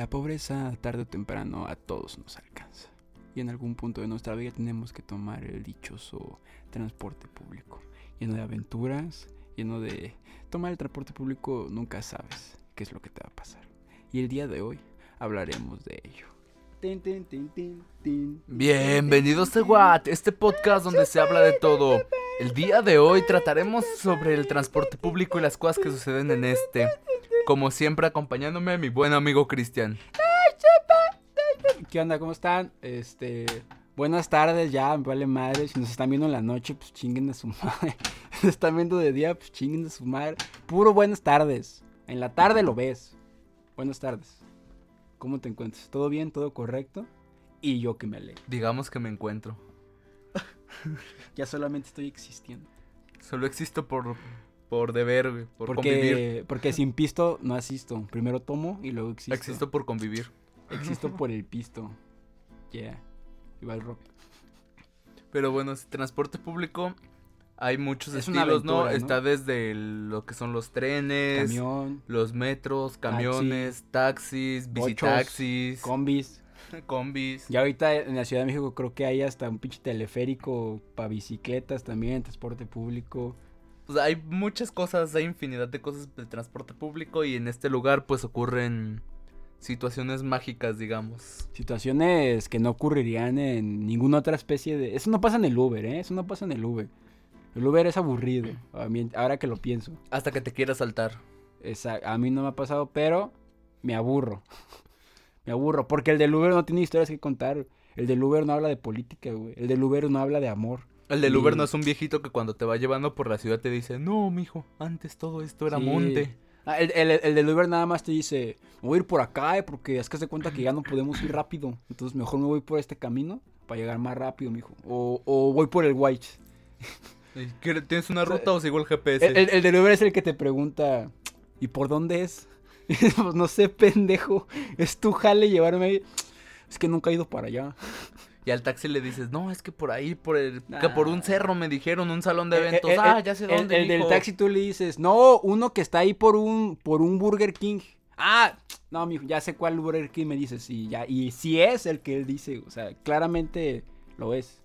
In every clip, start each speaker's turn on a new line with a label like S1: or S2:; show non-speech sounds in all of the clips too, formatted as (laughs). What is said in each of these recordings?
S1: La pobreza tarde o temprano a todos nos alcanza. Y en algún punto de nuestra vida tenemos que tomar el dichoso transporte público. Lleno de aventuras, lleno de... Tomar el transporte público nunca sabes qué es lo que te va a pasar. Y el día de hoy hablaremos de ello.
S2: Bienvenidos a Watt, este podcast donde se habla de todo. El día de hoy trataremos sobre el transporte público y las cosas que suceden en este. Como siempre, acompañándome mi buen amigo Cristian.
S1: ¿Qué onda? ¿Cómo están? Este. Buenas tardes, ya, me vale madre. Si nos están viendo en la noche, pues chinguen a su (laughs) madre. Si nos están viendo de día, pues chinguen a su madre. Puro buenas tardes. En la tarde lo ves. Buenas tardes. ¿Cómo te encuentras? ¿Todo bien? ¿Todo correcto? Y yo que me alegro.
S2: Digamos que me encuentro. (laughs)
S1: Ya solamente estoy existiendo.
S2: Solo existo por, por deber, güey, por convivir.
S1: Porque, porque sin pisto no asisto. Primero tomo y luego existo.
S2: Existo por convivir.
S1: Existo por el pisto. Yeah. Iba el rock.
S2: Pero bueno, es- transporte público hay muchos
S1: Es
S2: estilos, ¿no?
S1: aventura, ¿no?
S2: Está desde el- lo que son los trenes,
S1: Camión,
S2: los metros, camiones, taxis,
S1: Bochos,
S2: visitaxis,
S1: combis. (laughs)
S2: combis.
S1: Ya ahorita en la Ciudad de México creo que hay hasta un pinche teleférico para bicicletas también, transporte público.
S2: O sea, hay muchas cosas, hay infinidad de cosas de transporte público y en este lugar pues ocurren situaciones mágicas, digamos.
S1: Situaciones que no ocurrirían en ninguna otra especie de... Eso no pasa en el Uber, ¿eh? Eso no pasa en el Uber. El Uber es aburrido, (clears throat) a mí- ahora que lo pienso.
S2: Hasta que te quieras saltar.
S1: Esa- a mí no me ha pasado, pero me aburro. (laughs) me aburro, porque el del Uber no tiene historias que contar. El del Uber no habla de política, güey. El del Uber no habla de amor.
S2: El del Uber no es un viejito que cuando te va llevando por la ciudad te dice, no, mijo, antes todo esto era
S1: Sí.
S2: monte.
S1: Ah, el, el, el del Uber nada más te dice, voy a ir por acá, eh, porque es que se cuenta que ya no podemos ir rápido. Entonces mejor me voy por este camino para llegar más rápido, mijo. O, o voy por el White. (laughs)
S2: ¿Y qué- ¿Tienes una
S1: O sea,
S2: ruta o sigo el GPS?
S1: El, el- el del Uber es el que te pregunta, ¿y por dónde es? (laughs) Pues no sé, pendejo. Es tu jale llevarme ahí. Es que nunca he ido para allá.
S2: Y al taxi le dices, no, es que por ahí, por el, que por un cerro me dijeron, un salón de
S1: El-
S2: eventos.
S1: el-
S2: ah,
S1: el-
S2: ya sé dónde,
S1: El, del
S2: mijo".
S1: taxi tú le dices, no, uno que está ahí por un, por un Burger King. Ah, no, mijo, ya sé cuál Burger King me dices. Y ya, y si es el que él dice, o sea, claramente lo es.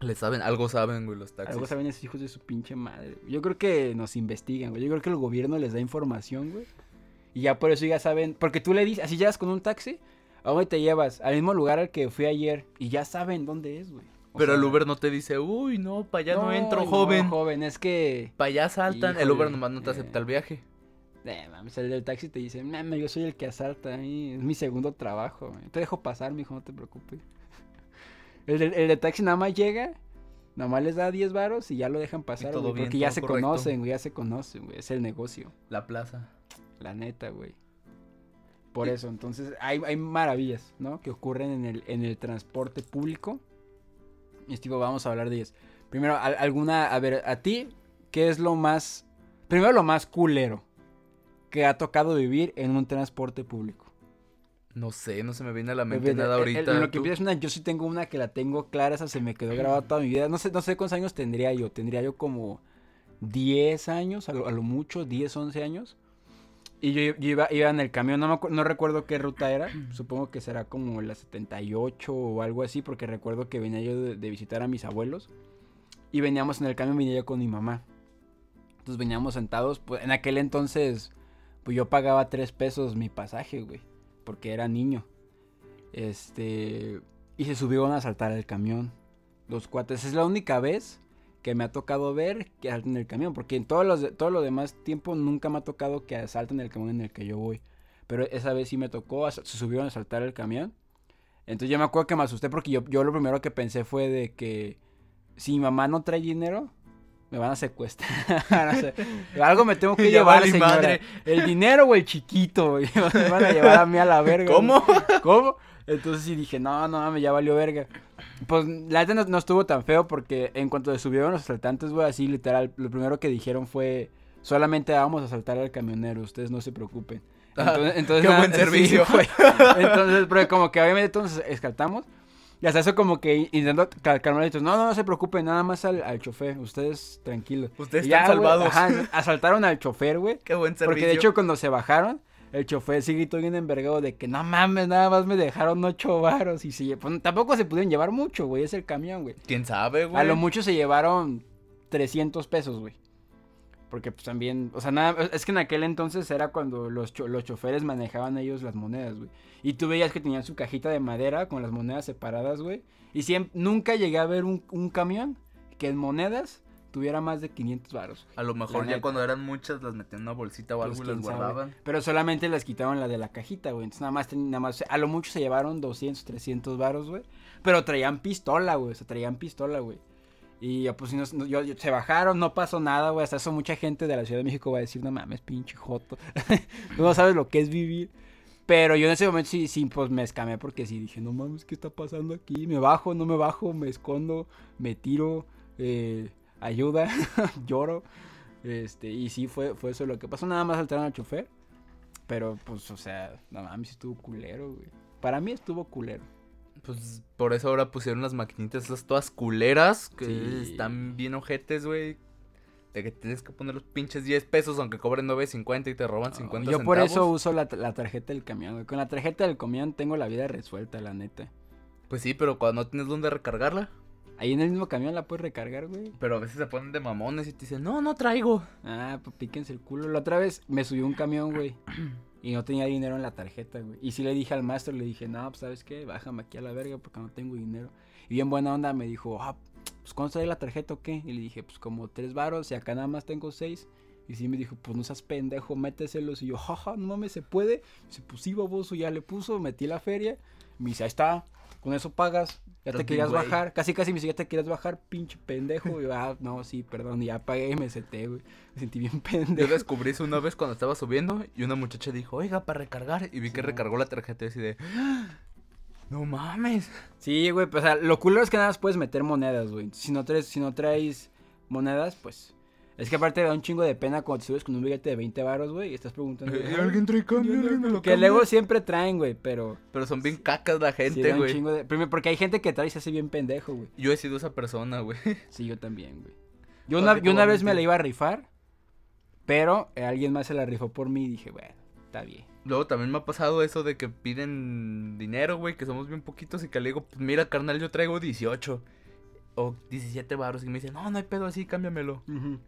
S2: Le saben, algo saben, güey, los taxis.
S1: Algo saben esos hijos de su pinche madre. güey. Yo creo que nos investigan, güey. Yo creo que el gobierno les da información, güey. Y ya por eso ya saben. Porque tú le dices, así llegas con un taxi, ¿a dónde te llevas? Al mismo lugar al que fui ayer. Y ya saben dónde es, güey. O
S2: Pero
S1: sea,
S2: el Uber no te dice, uy, no, para allá no, entro,
S1: no,
S2: joven.
S1: joven, es que.
S2: Para allá saltan, el Uber nomás no te
S1: eh.
S2: acepta el viaje.
S1: Eh, mames, el del taxi te dice, mames, yo soy el que asalta, ahí, es mi segundo trabajo. güey. Te dejo pasar, mijo, no te preocupes. (laughs) El el del taxi nada más llega, nada más les da 10 varos y ya lo dejan pasar,
S2: todo bien,
S1: porque ya se
S2: correcto.
S1: conocen, güey, ya se conocen, güey, es el negocio,
S2: La plaza.
S1: la neta, güey. Por eso, entonces, hay, hay maravillas, ¿no? Que ocurren en el, en el transporte público. Y vamos a hablar de ellas. Primero, al- alguna, a ver, a ti, ¿qué es lo más, primero lo más culero que ha tocado vivir en un transporte público?
S2: No sé, no se me viene a la mente nada ahorita.
S1: el- lo que empiezas una, yo sí tengo una que la tengo clara, esa se me quedó grabada toda mi vida. No sé, no sé cuántos años tendría yo. Tendría yo como 10 años, a lo, a lo mucho, 10, 11 años. Y yo, yo iba, iba en el camión, no, me no recuerdo qué ruta era. Supongo que será como la 78 o algo así, porque recuerdo que venía yo de, de visitar a mis abuelos. Y veníamos en el camión, venía yo con mi mamá. Entonces veníamos sentados, pues en aquel entonces, pues yo pagaba 3 pesos mi pasaje, güey, porque era niño. Este. Y se subieron a saltar el camión. Los cuates. Es la única vez que me ha tocado ver que asalten el camión. Porque en todos los, todo lo demás tiempo nunca me ha tocado que asalten el camión en el que yo voy. Pero esa vez sí me tocó. Se subieron a saltar el camión. Entonces yo me acuerdo que me asusté porque yo, yo lo primero que pensé fue de que si mi mamá no trae dinero, me van a secuestrar. (laughs) Algo me tengo que (laughs) llevar,
S2: valí
S1: señora.
S2: madre.
S1: El dinero o el chiquito, güey. (laughs) Me van a llevar a mí a la verga.
S2: ¿Cómo?
S1: ¿Cómo? Entonces sí dije, no, no mames, ya valió verga. Pues la neta no, no estuvo tan feo porque en cuanto subieron los asaltantes, güey, así literal, lo primero que dijeron fue, solamente vamos a asaltar al camionero, ustedes no se preocupen.
S2: Ah,
S1: Entonces, entonces
S2: qué
S1: nada-
S2: buen
S1: sí,
S2: servicio.
S1: güey. entonces, pero como que obviamente entonces escaltamos. Y hasta eso como que intentando cal- calmarlitos, no, no, no se preocupen, nada más al, al chofer, ustedes tranquilos.
S2: Ustedes
S1: ya,
S2: están salvados.
S1: ajá, (laughs) asaltaron al chofer, güey.
S2: Qué buen servicio.
S1: Porque de hecho cuando se bajaron, el chofer sí gritó bien envergado de que no mames, nada más me dejaron ocho varos. Y se pues, tampoco se pudieron llevar mucho, güey. Es el camión, güey.
S2: ¿Quién sabe, güey?
S1: A lo mucho se llevaron 300 pesos, güey. Porque pues también, o sea, nada, es que en aquel entonces era cuando los, cho- los choferes manejaban ellos las monedas, güey. Y tú veías que tenían su cajita de madera con las monedas separadas, güey. Y siempre, nunca llegué a ver un, un camión que en monedas tuviera más de 500 varos.
S2: A lo mejor ya cuando eran muchas las metían en una bolsita o algo
S1: Pues,
S2: y las
S1: sabe.
S2: guardaban.
S1: Pero solamente les quitaban la de la cajita, güey. Entonces nada más, nada más, a lo mucho se llevaron 200, 300 varos, güey. Pero traían pistola, güey. O sea, traían pistola, güey. Y ya, pues, no- yo- yo- se bajaron, no pasó nada, güey. Hasta eso mucha gente de la Ciudad de México va a decir, no mames, pinche joto. (laughs) No sabes lo que es vivir. Pero yo en ese momento sí, sí, pues me escamé porque sí dije, no mames, ¿qué está pasando aquí? Me bajo, no me bajo, me escondo, me tiro, eh, ayuda, (laughs) lloro. Este, y sí, fue, fue eso lo que pasó. Nada más saltaron al chofer. Pero, pues, o sea, no mames, estuvo culero, güey. Para mí estuvo culero.
S2: Pues por eso ahora pusieron las maquinitas esas todas culeras que
S1: Sí.
S2: están bien ojetes, güey. De que tienes que poner los pinches 10 pesos aunque cobren 9.50 y te roban 50
S1: Yo por eso uso la, la tarjeta del camión, güey. Con la tarjeta del camión tengo la vida resuelta, la neta.
S2: Pues sí, pero cuando no tienes dónde recargarla.
S1: Ahí en el mismo camión la puedes recargar, güey.
S2: Pero a veces se ponen de mamones y te dicen, no, no traigo.
S1: Ah, pues píquense el culo. La otra vez me subió un camión, güey. (clears throat) Y no tenía dinero en la tarjeta, güey. Y sí le dije al maestro, le dije, no, pues, ¿sabes qué? Bájame aquí a la verga porque no tengo dinero. Y bien buena onda me dijo, ah, pues, ¿cuánto trae la tarjeta o qué? Y le dije, pues, como tres varos y acá nada más tengo seis. Y sí me dijo, pues, no seas pendejo, méteselos. Y yo, jaja, no mames, ¿se puede? Y se pues, sí, baboso, ya le puso, metí la feria. Me dice, ahí está, con eso pagas. Ya te querías
S2: güey.
S1: bajar. Casi, casi me dice, ya te querías bajar, pinche pendejo. Y yo, ah, no, sí, perdón. Y ya pagué y me senté, güey. Me sentí bien
S2: Yo
S1: pendejo.
S2: descubrí eso una vez cuando estaba subiendo y una muchacha dijo, oiga, para recargar. Y vi que recargó la tarjeta y así de, "Ah, no mames.
S1: Sí, güey, pues, o sea, lo culero es que nada más puedes meter monedas, güey. Si no traes, si no traes monedas, pues. Es que aparte da un chingo de pena cuando te subes con un billete de 20 varos, güey, y estás preguntando.
S2: Eh,
S1: "Ay,
S2: ¿Alguien trae cambio? ¿Alguien me lo
S1: Que
S2: cambia?"
S1: luego siempre traen, güey, pero.
S2: Pero son bien cacas la
S1: sí
S2: gente, güey.
S1: chingo de. Primero, porque hay gente que trae y se hace bien pendejo, güey.
S2: Yo he sido esa persona, güey. (laughs)
S1: Sí, yo también, güey. Yo
S2: ¿Para
S1: una, yo una vez me la iba a rifar, pero eh, alguien más se la rifó por mí y dije, bueno, está bien.
S2: Luego también me ha pasado eso de que piden dinero, güey, que somos bien poquitos y que le digo, pues mira, carnal, yo traigo 18 o 17 baros. Y me dicen, no, no hay pedo así, cámbiamelo.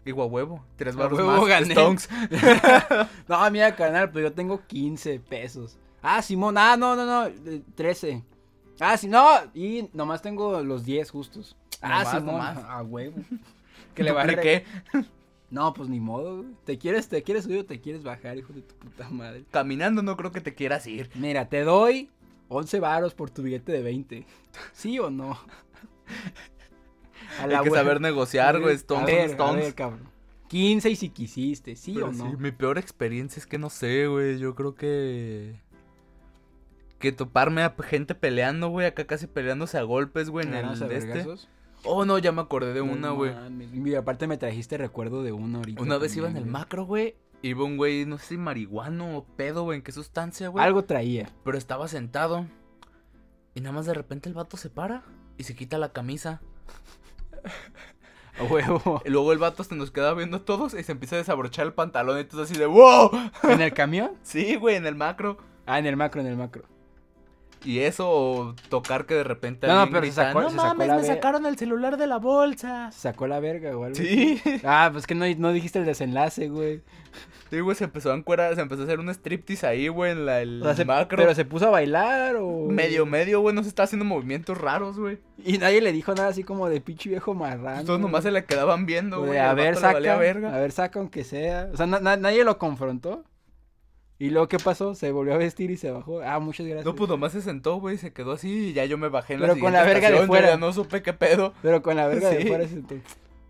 S2: Digo, a huevo, tres
S1: A
S2: baros
S1: huevo
S2: más.
S1: gané.
S2: Stonks. (laughs) (laughs)
S1: No, mira, carnal, pero yo tengo 15 pesos. Ah, Simón, ah, no, no, no, eh, 13. Ah, sí, no, y nomás tengo los 10 justos. Ah,
S2: Nomás,
S1: Simón,
S2: nomás.
S1: a huevo. (laughs) Que le va a
S2: Dupliqué.
S1: No, pues ni modo, güey. ¿Te quieres, te quieres subir o te quieres bajar, hijo de tu puta madre?
S2: Caminando no creo que te quieras ir.
S1: Mira, te doy 11 varos por tu billete de 20. ¿Sí o no?
S2: Hay que saber negociar, güey.
S1: A
S2: Stonks
S1: ver,
S2: son
S1: a ver,
S2: Stonks.
S1: cabrón. 15 y si quisiste, ¿sí
S2: Pero
S1: o no?
S2: sí, mi peor experiencia es que no sé, güey. Yo creo que. Que toparme a gente peleando, güey. Acá casi peleándose a golpes, güey. En el
S1: ¿Agarrándose a
S2: de este. Oh, no, ya me acordé de
S1: No
S2: una, güey.
S1: Y aparte me trajiste recuerdo de una ahorita.
S2: Una vez iba en
S1: también,
S2: el macro, güey. Iba un güey, no sé si marihuano o pedo, güey. ¿En qué sustancia, güey?
S1: Algo traía.
S2: Pero estaba sentado. Y nada más de repente el vato se para y se quita la camisa.
S1: A huevo. (laughs)
S2: Y luego el vato se nos queda viendo a todos y se empieza a desabrochar el pantalón. Y entonces así de ¡Wow!
S1: ¿En el camión?
S2: Sí, güey, en el macro.
S1: Ah, en el macro, en el macro.
S2: Y eso, o tocar que de repente
S1: No, pero se sacó-
S2: no
S1: se sacó
S2: mames,
S1: la
S2: me sacaron el celular de la bolsa.
S1: ¿Se sacó la verga o algo?
S2: Sí.
S1: Ah, pues que no, no dijiste el desenlace, güey.
S2: Sí, güey, se empezó a encuerar, se empezó a hacer un striptease ahí, güey, en la, el
S1: O sea, se-
S2: macro.
S1: Pero se puso a bailar o.
S2: Medio, medio, güey, no se está haciendo movimientos raros, güey.
S1: Y nadie le dijo nada así como de pinche viejo marrano.
S2: Todos nomás se le quedaban viendo, güey.
S1: a ver, saca.
S2: verga.
S1: A ver, saca aunque sea. O sea, na- na- nadie lo confrontó. Y luego, ¿qué pasó? Se volvió a vestir y se bajó. Ah, muchas gracias.
S2: No, pues nomás se sentó, güey, se quedó así y ya yo me bajé en
S1: Pero
S2: la
S1: con la verga de
S2: estación, yo
S1: fuera.
S2: ya no supe qué pedo.
S1: Pero con la verga de
S2: Sí.
S1: fuera se sentó.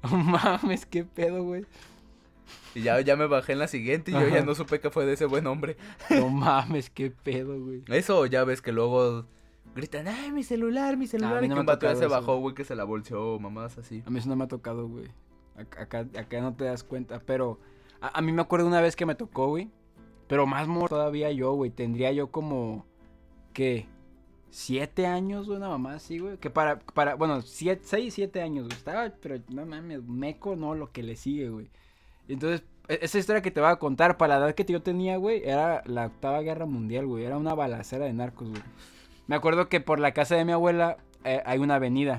S1: (laughs) Mames, qué pedo, güey.
S2: Y ya, ya me bajé en la siguiente y yo ya no supe qué fue de ese buen hombre.
S1: No (laughs) mames, qué pedo, güey.
S2: Eso ya ves que luego gritan, ay, mi celular, mi celular.
S1: a mí
S2: y
S1: no
S2: que
S1: me
S2: un vato ya se bajó, güey, que se la bolseó, mamás así.
S1: A mí eso no me ha tocado, güey. Acá, acá, acá no te das cuenta. Pero a, a mí me acuerdo una vez que me tocó, güey. Pero más morro todavía yo, güey. Tendría yo como. ¿Qué? Siete años, güey, una mamá así, güey. Que para, para, bueno, siete, seis, siete años, güey. Estaba, pero no mames, meco, no, lo que le sigue, güey. Entonces, e- esa historia que te voy a contar, para la edad que yo tenía, güey, era la octava guerra mundial, güey. Era una balacera de narcos, güey. Me acuerdo que por la casa de mi abuela eh, hay una avenida.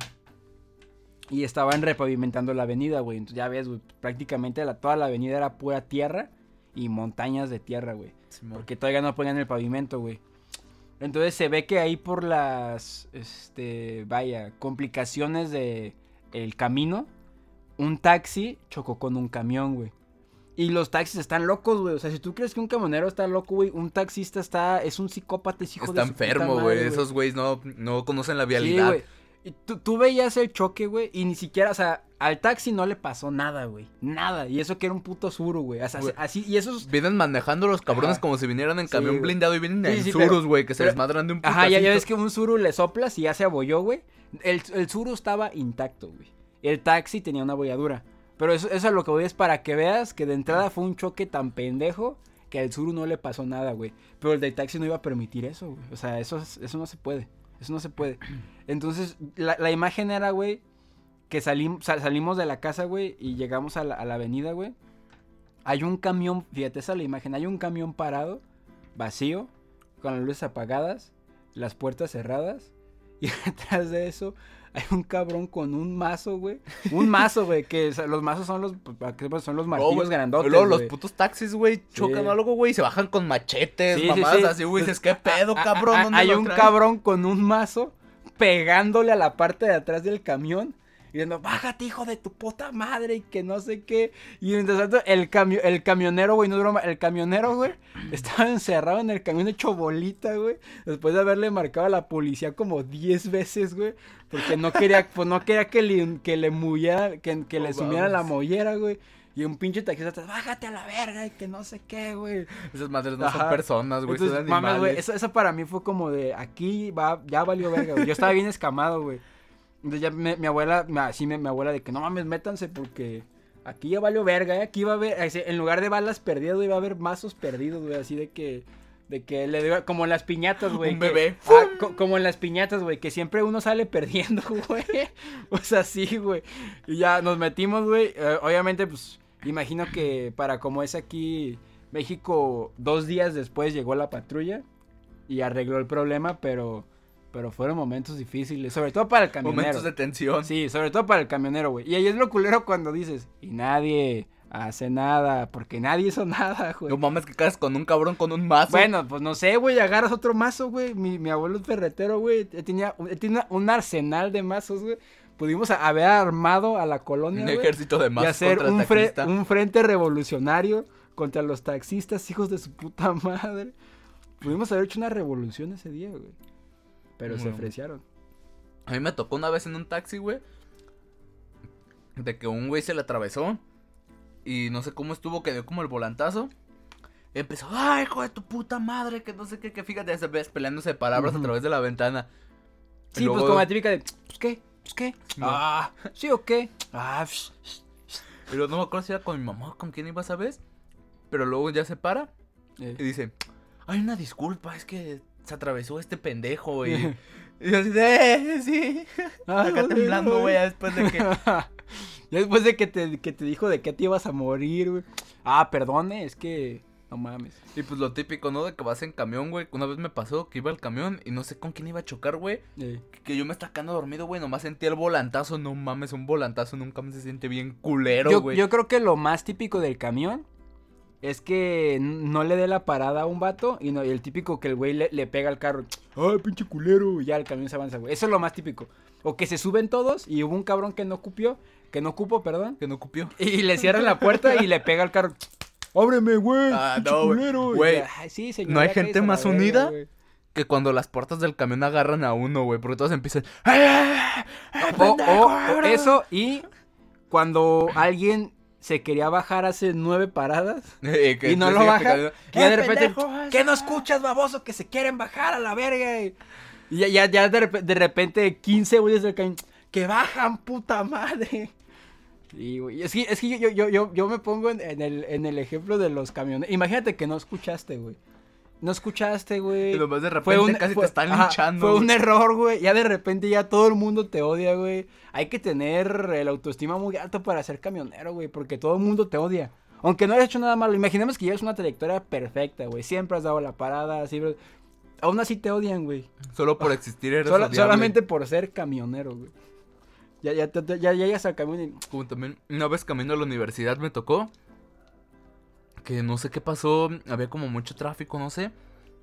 S1: Y estaban repavimentando la avenida, güey. Entonces ya ves, güey, prácticamente la, toda la avenida era pura tierra y montañas de tierra, güey. Porque todavía no ponían el pavimento, güey. Entonces se ve que ahí por las, este, vaya, complicaciones de el camino, un taxi chocó con un camión, güey. Y los taxis están locos, güey. O sea, si tú crees que un camionero está loco, güey, un taxista está, es un psicópata, es hijo
S2: Está
S1: de
S2: enfermo, güey. Esos güeyes no, no conocen la vialidad.
S1: Y tú, tú veías el choque, güey, y ni siquiera, o sea, al taxi no le pasó nada, güey. Nada. Y eso que era un puto suru, güey. O sea,
S2: Güey.
S1: así, y esos...
S2: Vienen manejando los cabrones
S1: Ajá.
S2: como si vinieran en camión blindado y vienen
S1: Sí,
S2: en
S1: sí,
S2: surus,
S1: pero-
S2: güey, que se
S1: pero-
S2: desmadran de un
S1: Ajá, ya, ya ves que un suru le soplas y ya se abolló, güey. El, el suru estaba intacto, güey. El taxi tenía una bolladura. Pero eso, eso a lo que voy es para que veas que de entrada fue un choque tan pendejo que al suru no le pasó nada, güey. Pero el del taxi no iba a permitir eso, güey. O sea, eso, es- eso no se puede. Eso no se puede. Entonces, la, la imagen era, güey, que salim- sal- salimos de la casa, güey, y llegamos a la, a la avenida, güey. Hay un camión, fíjate, esa es la imagen. Hay un camión parado, vacío, con las luces apagadas, las puertas cerradas. Y (laughs) detrás de eso hay un cabrón con un mazo, güey. Un mazo, güey, que o sea, los mazos son los, sepas, son los martillos grandotes,
S2: Luego los putos taxis, güey, chocan
S1: Sí.
S2: algo, güey, y se bajan con machetes,
S1: Sí,
S2: mamadas
S1: sí.
S2: así, güey. Dices, ¿qué pedo, cabrón? ¿Dónde
S1: Hay
S2: lo
S1: un cabrón con un mazo pegándole a la parte de atrás del camión. Y diciendo, bájate, hijo de tu puta madre, y que no sé qué. Y mientras tanto, el, camio- el camionero, güey, no es broma, el camionero, güey, (clears throat) estaba encerrado en el camión hecho bolita, güey. Después de haberle marcado a la policía como 10 veces, güey. Porque no quería, (laughs) pues no quería que le, que le que, le sumiera la mollera, güey. Y un pinche taxista bájate a la verga, y que no sé qué, güey.
S2: Esas madres no son personas, güey, son
S1: Entonces,
S2: animales.
S1: mames, güey, eso, eso para mí fue como de aquí va, ya valió verga, güey. Yo estaba bien escamado, güey. Entonces ya me- mi abuela, así me- mi abuela de que no mames, métanse porque aquí ya valió verga, ¿eh? Aquí va a haber, así, en lugar de balas perdidas, güey, va a haber mazos perdidos, güey, así de que, de que le dio, como en las piñatas, güey.
S2: Un
S1: que-
S2: bebé.
S1: ah, co- como en las piñatas, güey, que siempre uno sale perdiendo, (laughs) güey. O sea, sí, güey. Y ya nos metimos, güey. eh, obviamente, pues, imagino que para como es aquí México, dos días después llegó la patrulla y arregló el problema, pero, pero fueron momentos difíciles, sobre todo para el camionero.
S2: Momentos de tensión.
S1: Sí, sobre todo para el camionero, güey. Y ahí es lo culero cuando dices, y nadie hace nada, porque nadie hizo nada, güey.
S2: No mames que caes con un cabrón con un mazo.
S1: Bueno, pues no sé, güey, agarras otro mazo, güey. Mi, mi abuelo es ferretero, güey. Tenía, tenía un arsenal de mazos, güey. Pudimos haber armado a la colonia,
S2: un ejército de
S1: y
S2: mazos
S1: hacer
S2: contra
S1: un, fre- un frente revolucionario contra los taxistas, hijos de su puta (laughs) madre. Pudimos haber hecho una revolución ese día, güey. Pero se ofrecieron.
S2: A mí me tocó una vez en un taxi, güey. De que un güey se le atravesó. Y no sé cómo estuvo, que dio como el volantazo. Y empezó, ay, hijo de tu puta madre, que no sé qué, que fíjate, se ves peleándose palabras a través de la ventana.
S1: Sí, pues como la típica de, pues qué, pues qué.
S2: No.
S1: Ah, sí o qué. Ah,
S2: luego no me acuerdo si era con mi mamá o con quién iba esa vez. Pero luego ya se para
S1: eh.
S2: y dice, ay, una disculpa, es que se atravesó este pendejo. Y, (laughs) y yo así de, "Eh, sí. (laughs)
S1: Ah,
S2: Acá temblando, güey, después de que... (laughs)
S1: Ya después de que te, que te dijo de que te ibas a morir, güey. Ah, perdone, es que. No mames.
S2: Y pues lo típico, ¿no? De que vas en camión, güey. Una vez me pasó que iba el camión y no sé con quién iba a chocar, güey. Que yo me estaba quedando dormido, güey. Nomás sentí el volantazo. No mames, un volantazo nunca me se siente bien culero,
S1: yo,
S2: güey.
S1: yo creo que lo más típico del camión es que no le dé la parada a un vato y, no, y el típico que el güey le, le pega al carro. ¡Ay, pinche culero! Y ya el camión se avanza, güey. Eso es lo más típico. O que se suben todos y hubo un cabrón que no cupió, que no cupo, perdón.
S2: Que no cupió. (laughs)
S1: Y le cierran la puerta y le pega al carro. ¡Ábreme, güey!
S2: Ah,
S1: pinche
S2: no,
S1: culero!
S2: Güey,
S1: ya, "Ay, sí, señor,
S2: ¿no hay gente más
S1: verga,
S2: unida?
S1: güey".
S2: Que cuando las puertas del camión agarran a uno, güey. Porque todos empiezan... "Ay, ay, ay,
S1: O,
S2: pendejo,
S1: o- o
S2: ábreme".
S1: eso y cuando alguien se quería bajar hace nueve paradas (laughs)
S2: Eh, que
S1: y no lo baja, y ya de
S2: "Eh,
S1: repente,
S2: pendejo,
S1: ¿qué no
S2: esa".
S1: escuchas, baboso? Que se quieren bajar a la verga. Y ya, ya, ya de, rep- de repente 15 güeyes del camión, que bajan, puta madre. Y, güey, es que, es que yo, yo, yo, yo me pongo en, en el, en el ejemplo de los camiones. Imagínate que no escuchaste, güey. No escuchaste, güey.
S2: Y nomás de repente casi te están
S1: ajá,
S2: linchando.
S1: Fue
S2: güey.
S1: un error, güey. Ya de repente ya todo el mundo te odia, güey. Hay que tener el autoestima muy alto para ser camionero, güey. Porque todo el mundo te odia. Aunque no hayas hecho nada malo, imaginemos que llevas una trayectoria perfecta, güey. Siempre has dado la parada, siempre... Aún así te odian, güey.
S2: Solo por existir eres odiable.
S1: solamente por ser camionero, güey. Ya, ya, ya, ya llegas al camión y...
S2: Como también una vez camino a la universidad me tocó que no sé qué pasó, había como mucho tráfico, no sé.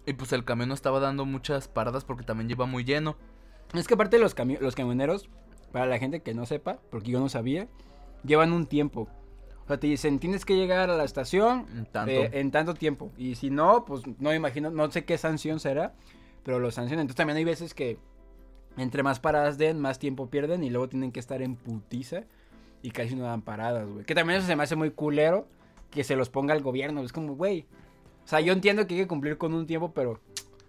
S2: Y pues el camión no estaba dando muchas paradas porque también lleva muy lleno.
S1: Es que aparte los, cami- los camioneros, para la gente que no sepa, porque yo no sabía, llevan un tiempo. O sea, te dicen, tienes que llegar a la estación
S2: Tanto.
S1: eh, en tanto tiempo. Y si no, pues no me imagino, no sé qué sanción será, pero lo sancionan. Entonces también hay veces que entre más paradas den, más tiempo pierden y luego tienen que estar en putiza y casi no dan paradas, güey. Que también eso se me hace muy culero que se los ponga el gobierno. Es como, güey. O sea, yo entiendo que hay que cumplir con un tiempo, pero...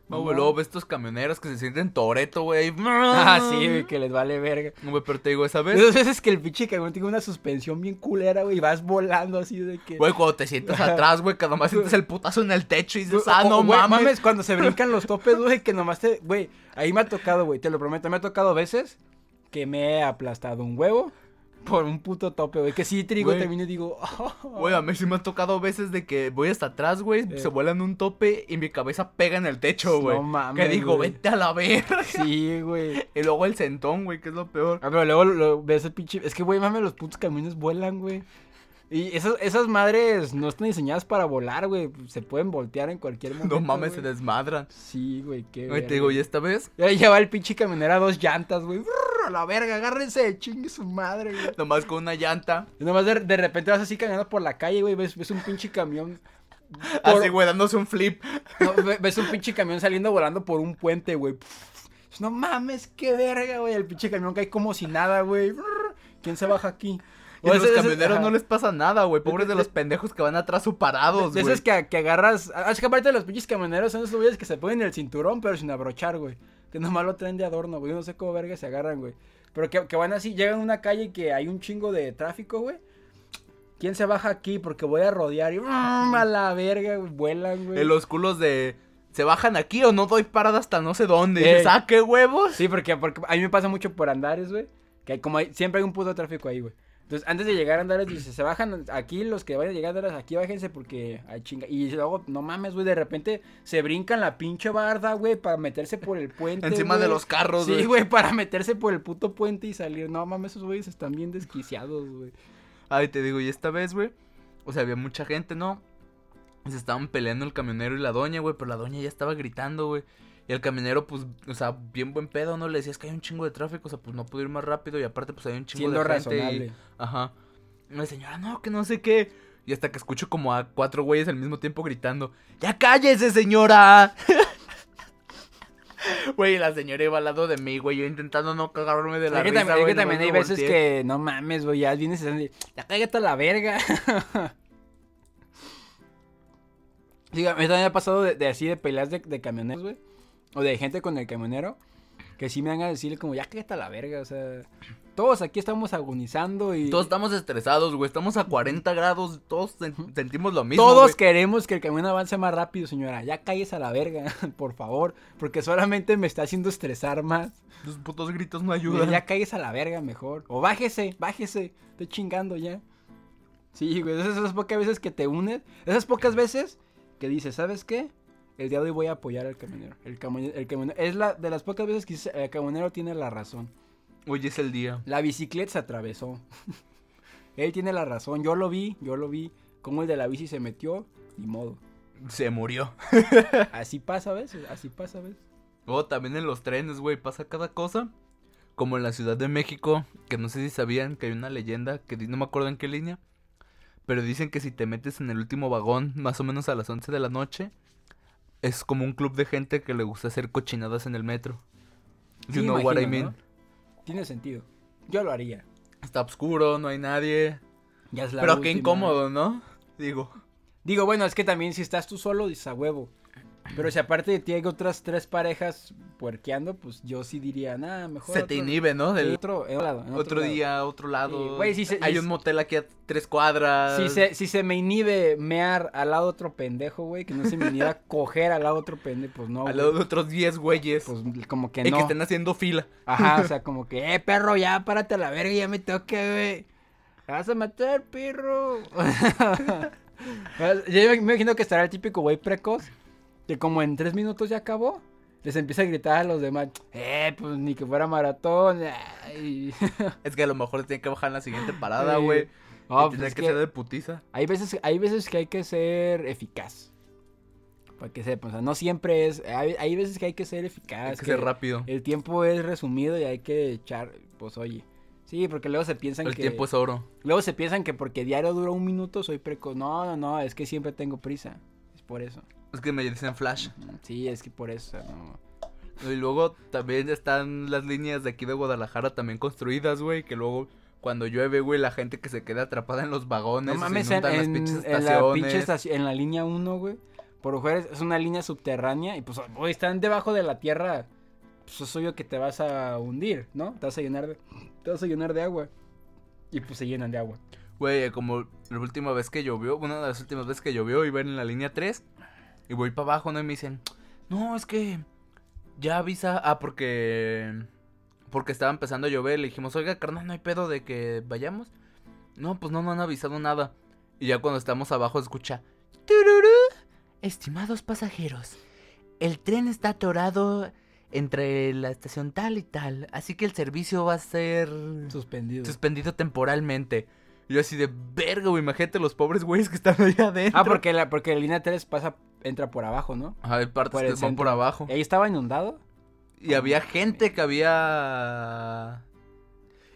S2: No, güey, luego ves estos camioneros que se sienten toreto, güey. (laughs)
S1: Ah, sí, güey, que les vale verga.
S2: No, güey, pero te digo, esa vez,
S1: esas veces que el pinche camión tiene una suspensión bien culera, güey, y vas volando así de que...
S2: güey, cuando te sientas (laughs) atrás, güey, cada más sientes el putazo en el techo y dices, ah, no
S1: güey,
S2: mames.
S1: cuando se (laughs) brincan los topes, güey, que nomás te... Güey, ahí me ha tocado, güey, te lo prometo, me ha tocado veces que me he aplastado un huevo por un puto tope, güey, que sí, trigo,
S2: Güey.
S1: termino y digo... "Oh". (laughs)
S2: Güey, a mí sí me ha tocado veces de que voy hasta atrás, güey,
S1: Eh.
S2: se vuelan un tope y mi cabeza pega en el techo, güey.
S1: No mames,
S2: que digo,
S1: güey.
S2: vete a la verga.
S1: Sí, güey. (laughs)
S2: Y luego el centón, güey, que es lo peor.
S1: Ah, pero luego lo, ves el pinche... Es que, güey, mames, los putos camiones vuelan, güey. Y esas, esas madres no están diseñadas para volar, güey. Se pueden voltear en cualquier (laughs) momento,
S2: No mames, se desmadran.
S1: Sí, güey, qué
S2: Güey, te digo, y esta vez,
S1: Ya lleva el pinche camionero a dos llantas, güey. A la verga, agárrense, chingue su madre, güey.
S2: nomás con una llanta,
S1: Y nomás de, de repente vas así caminando por la calle, güey. Ves, ves un pinche camión. por-
S2: así, güey, dándose un flip.
S1: no, ves un pinche camión saliendo volando por un puente, güey. No mames, qué verga, güey. El pinche camión cae como si nada, güey. ¿Quién se baja aquí?
S2: Y a los camioneros no les pasa nada, güey. Pobres de
S1: de-
S2: los pendejos que van atrás suparados,
S1: De
S2: güey.
S1: esos que, que agarras. ah, Es que aparte de los pinches camioneros son esos güeyes que se ponen el cinturón, pero sin abrochar, güey. Que nomás lo traen de adorno, güey. Yo no sé cómo verga se agarran, güey. Pero que, que van así, llegan a una calle que hay un chingo de tráfico, güey. ¿Quién se baja aquí? Porque voy a rodear y ¡brum! a la verga, güey. Vuelan, güey.
S2: En los culos de. ¿Se bajan aquí o no doy parada hasta no sé dónde? Y dices, ah, qué huevos.
S1: Sí, porque, porque a mí me pasa mucho por Andares, güey. Que hay, como hay, siempre hay un puto tráfico ahí, güey. Entonces, antes de llegar a Andares, dice, se bajan aquí, los que vayan a llegar a Andares, aquí bájense porque hay chinga. Y luego, no mames, güey, de repente se brincan la pinche barda, güey, para meterse por el puente.
S2: Encima de los carros,
S1: Sí,
S2: güey.
S1: güey, para meterse por el puto puente y salir. No mames, esos güeyes están bien desquiciados, güey.
S2: Ay, te digo, y esta vez, güey. O sea, había mucha gente, ¿no? Se estaban peleando el camionero y la doña, güey. Pero la doña ya estaba gritando, güey. Y el camionero, pues, o sea, bien buen pedo, ¿no? Le decías que hay un chingo de tráfico, o sea, pues no pudo ir más rápido. Y aparte, pues hay un chingo
S1: Siendo
S2: de gente. y-
S1: razonable.
S2: Ajá. Y la señora, no, que no sé qué. Y hasta que escucho como a cuatro güeyes al mismo tiempo gritando: ¡Ya cállese, señora! (laughs) Güey, la señora iba al lado de mí, güey. Yo intentando no cagarme de la
S1: Es que
S2: risa,
S1: también,
S2: güey,
S1: que también hay veces
S2: volteé.
S1: que, no mames, güey, ya vienes y ya cállate a la verga. (laughs) Sí, a mí también me ha pasado de, de así de peleas de, de camioneros, güey. O de gente con el camionero. Que sí me van a decir como, ya cállate a la verga, o sea. Todos aquí estamos agonizando y.
S2: Todos estamos estresados, güey. Estamos a 40 grados. Todos sen- sentimos lo mismo.
S1: Todos
S2: güey.
S1: queremos que el camión avance más rápido, señora. Ya calles a la verga, (laughs) por favor. Porque solamente me está haciendo estresar más.
S2: Los putos gritos no ayudan.
S1: ya calles a la verga mejor. O bájese, bájese. Estoy chingando ya. Sí, güey. Esas, esas pocas veces que te unes. Esas pocas veces que dices, ¿sabes qué? El día de hoy voy a apoyar al camionero. El, camionero, el camionero- es la de las pocas veces que el camionero tiene la razón.
S2: Hoy es el día.
S1: La bicicleta se atravesó. (laughs) Él tiene la razón. Yo lo vi, yo lo vi. Cómo el de la bici se metió. Ni modo.
S2: Se murió. (laughs)
S1: Así pasa a veces, así pasa a veces.
S2: Luego también en los trenes, güey, pasa cada cosa. Como en la Ciudad de México, que no sé si sabían que hay una leyenda, que no me acuerdo en qué línea. Pero dicen que si te metes en el último vagón, más o menos a las 11 de la noche, es como un club de gente que le gusta hacer cochinadas en el metro. You
S1: Sí,
S2: know what I mean.
S1: ¿no? Tiene sentido. Yo lo haría.
S2: Está oscuro, no hay nadie.
S1: Ya es la
S2: Pero qué incómodo, ¿no? Digo.
S1: Digo, bueno, es que también si estás tú solo, dices a huevo. Pero si aparte de ti hay otras tres parejas puerqueando, pues yo sí diría, nada, mejor.
S2: Se te inhibe, ¿no? Del
S1: otro, en otro lado, en
S2: otro
S1: lado.
S2: día, otro lado.
S1: Güey, sí se-
S2: hay un motel aquí a tres cuadras.
S1: Si se, si se me inhibe mear al lado de otro pendejo, güey, que no se me inhiba (laughs) coger al lado de otro pendejo, pues no.
S2: Al
S1: güey.
S2: lado de otros 10 güeyes.
S1: Pues como que
S2: y
S1: no.
S2: que estén haciendo fila.
S1: Ajá, o (laughs) sea, como que, eh, perro, ya párate a la verga, ya me toca, güey. ¿Te vas a matar, perro? (laughs) Yo me imagino que estará el típico güey precoz que como en tres minutos ya acabó. Les empieza a gritar a los demás, eh, pues ni que fuera maratón. ay". (laughs)
S2: Es que a lo mejor tiene que bajar en la siguiente parada, güey.
S1: No, pues
S2: tiene que,
S1: que
S2: ser de putiza.
S1: hay veces, hay veces que hay que ser eficaz. Para que sepan, o sea, no siempre es. Hay, hay veces que hay que ser eficaz.
S2: Hay que ser rápido.
S1: El tiempo es resumido y hay que echar, pues oye. Sí, porque luego se piensan
S2: El
S1: que.
S2: tiempo es oro.
S1: Luego se piensan que porque diario dura un minuto soy precoz. No, no, no, es que siempre tengo prisa. Es por eso.
S2: Es que me dicen flash.
S1: Sí, es que por eso. no.
S2: Y luego también están las líneas de aquí de Guadalajara también construidas, güey. Que luego cuando llueve, güey, la gente que se queda atrapada en los vagones.
S1: No
S2: se
S1: mames, en,
S2: inundan las
S1: en-
S2: pinches
S1: en la pinche estación, en la línea 1, güey. Por general es una línea subterránea y pues, güey, están debajo de la tierra. Pues es obvio que te vas a hundir, ¿no? Te vas a llenar de, te vas a llenar de agua. Y pues se llenan de agua.
S2: Güey, como la última vez que llovió, una de las últimas veces que llovió, iba en la línea 3 y voy para abajo, ¿no? Y me dicen, no, es que ya avisa. Ah, porque. Porque estaba empezando a llover. Le dijimos, oiga, carnal, no hay pedo de que vayamos. No, pues no, no han avisado nada. Y ya cuando estamos abajo, escucha. "Tururú". Estimados pasajeros, el tren está atorado entre la estación tal y tal. Así que el servicio va a ser
S1: Suspendido.
S2: suspendido temporalmente. Y yo así de verga, güey. Imagínate los pobres güeyes que están ahí adentro.
S1: Ah, porque la, porque la línea 3 pasa, entra por abajo, ¿no?
S2: Ajá, hay partes que van por abajo.
S1: Ahí estaba inundado.
S2: Y había gente que había.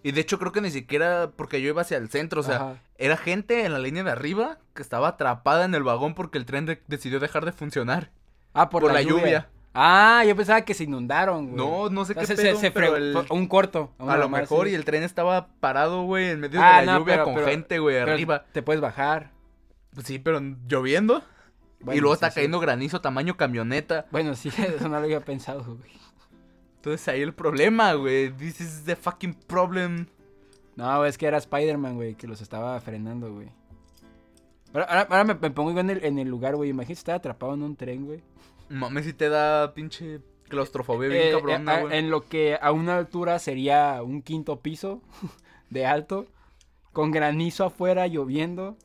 S2: Y de hecho creo que ni siquiera porque yo iba hacia el centro, o sea,
S1: Ajá.
S2: era gente en la línea de arriba que estaba atrapada en el vagón porque el tren de- decidió dejar de funcionar.
S1: Ah, por,
S2: por
S1: la,
S2: la
S1: lluvia.
S2: lluvia.
S1: Ah, yo pensaba que se inundaron, güey.
S2: No, no sé qué pedo,
S1: se, se
S2: pero el-
S1: un corto.
S2: a lo mejor y el tren estaba parado, güey, en medio
S1: Ah,
S2: de la
S1: no,
S2: lluvia
S1: pero-
S2: con
S1: pero-
S2: gente, güey, arriba.
S1: Te puedes bajar.
S2: Pues sí, pero lloviendo.
S1: Bueno,
S2: y luego
S1: sí,
S2: está
S1: sí.
S2: cayendo granizo tamaño camioneta.
S1: Bueno, sí, (laughs) eso no lo había pensado, güey.
S2: Entonces ahí el problema, güey. This is the fucking problem.
S1: No, es que era Spider-Man, güey, que los estaba frenando, güey. Ahora, ahora, ahora me, me pongo yo en el, en el lugar, güey. Imagínate estar atrapado en un tren, güey.
S2: Mames, si te da pinche claustrofobia bien
S1: Eh,
S2: cabrona,
S1: eh, en lo que a una altura sería un quinto piso (laughs) de alto. Con granizo afuera, lloviendo.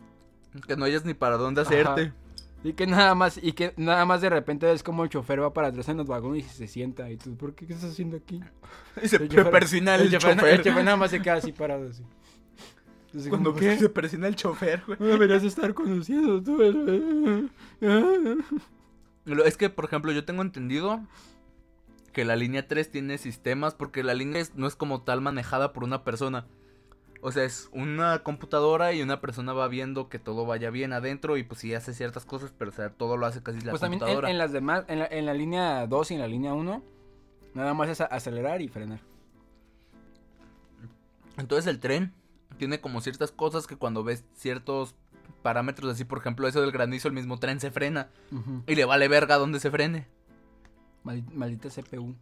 S2: Que no hayas ni para dónde
S1: Ajá. Y que nada más, y que nada más de repente ves como el chofer va para atrás en los vagones y se sienta. Y tú, ¿por qué? ¿Qué estás haciendo aquí? (laughs)
S2: Y se
S1: El chofer-
S2: persina el,
S1: chofer,
S2: chofer.
S1: el chofer nada más se queda así parado así. Entonces,
S2: Cuando ¿qué? se persina el chofer, güey.
S1: No deberías estar conociendo tú. (laughs)
S2: Es que, por ejemplo, yo tengo entendido que la línea 3 tiene sistemas porque la línea es- no es como tal manejada por una persona. O sea, es una computadora y una persona va viendo que todo vaya bien adentro y pues sí hace ciertas cosas, pero o sea, todo lo hace casi la
S1: Pues también en,
S2: computadora.
S1: en las demás, en la, en la línea 2 y en la línea 1, nada más es acelerar y frenar.
S2: Entonces el tren tiene como ciertas cosas que cuando ves ciertos parámetros así, por ejemplo, eso del granizo, el mismo tren se frena y le vale verga donde se frene.
S1: Maldi- maldita CPU.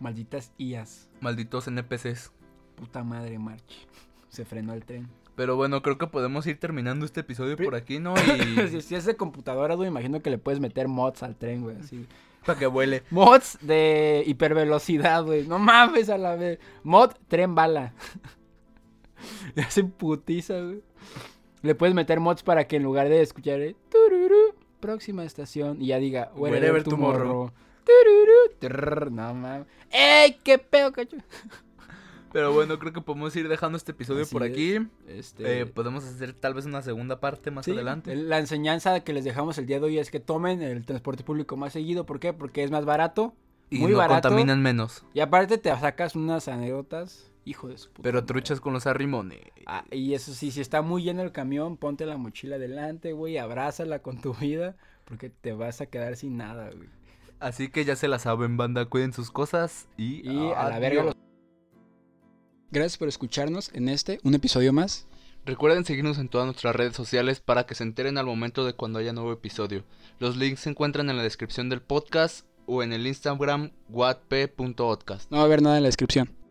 S1: Malditas IAS.
S2: Malditos NPCs.
S1: Puta madre, March. Se frenó el tren.
S2: Pero bueno, creo que podemos ir terminando este episodio
S1: Pi-
S2: por aquí, ¿no?
S1: si, (laughs)
S2: Y
S1: si es de computadora, güey, imagino que le puedes meter mods al tren, güey, así. (laughs)
S2: para que vuele.
S1: Mods de hipervelocidad, güey. No mames a la vez. Mod tren bala. (laughs) Le hacen putiza, güey. Le puedes meter mods para que en lugar de escuchar eh, tururú, próxima estación y ya diga wherever,
S2: Wherever
S1: tomorrow.
S2: tomorrow.
S1: Tururú, no mames. ¡Ey! ¿Qué pedo, cacho?
S2: Pero bueno, creo que podemos ir dejando este episodio
S1: Así
S2: por
S1: es.
S2: aquí.
S1: Este,
S2: Eh, podemos hacer tal vez una segunda parte más
S1: sí,
S2: adelante.
S1: La enseñanza que les dejamos el día de hoy es que tomen el transporte público más seguido. ¿Por qué? Porque es más barato.
S2: Y
S1: muy
S2: no
S1: barato.
S2: contaminan menos.
S1: Y aparte te sacas unas anécdotas. Hijo de su puta
S2: Pero
S1: madre.
S2: truchas con los arrimones.
S1: Ah, y eso sí, si está muy lleno el camión, ponte la mochila delante, güey, abrázala con tu vida, porque te vas a quedar sin nada, güey.
S2: Así que ya se la saben, banda. Cuiden sus cosas y,
S1: Y a la verga los... Gracias por escucharnos en este, un episodio más.
S2: Recuerden seguirnos en todas nuestras redes sociales para que se enteren al momento de cuando haya nuevo episodio. Los links se encuentran en la descripción del podcast o en el Instagram wattp.podcast.
S1: No va a haber nada en la descripción.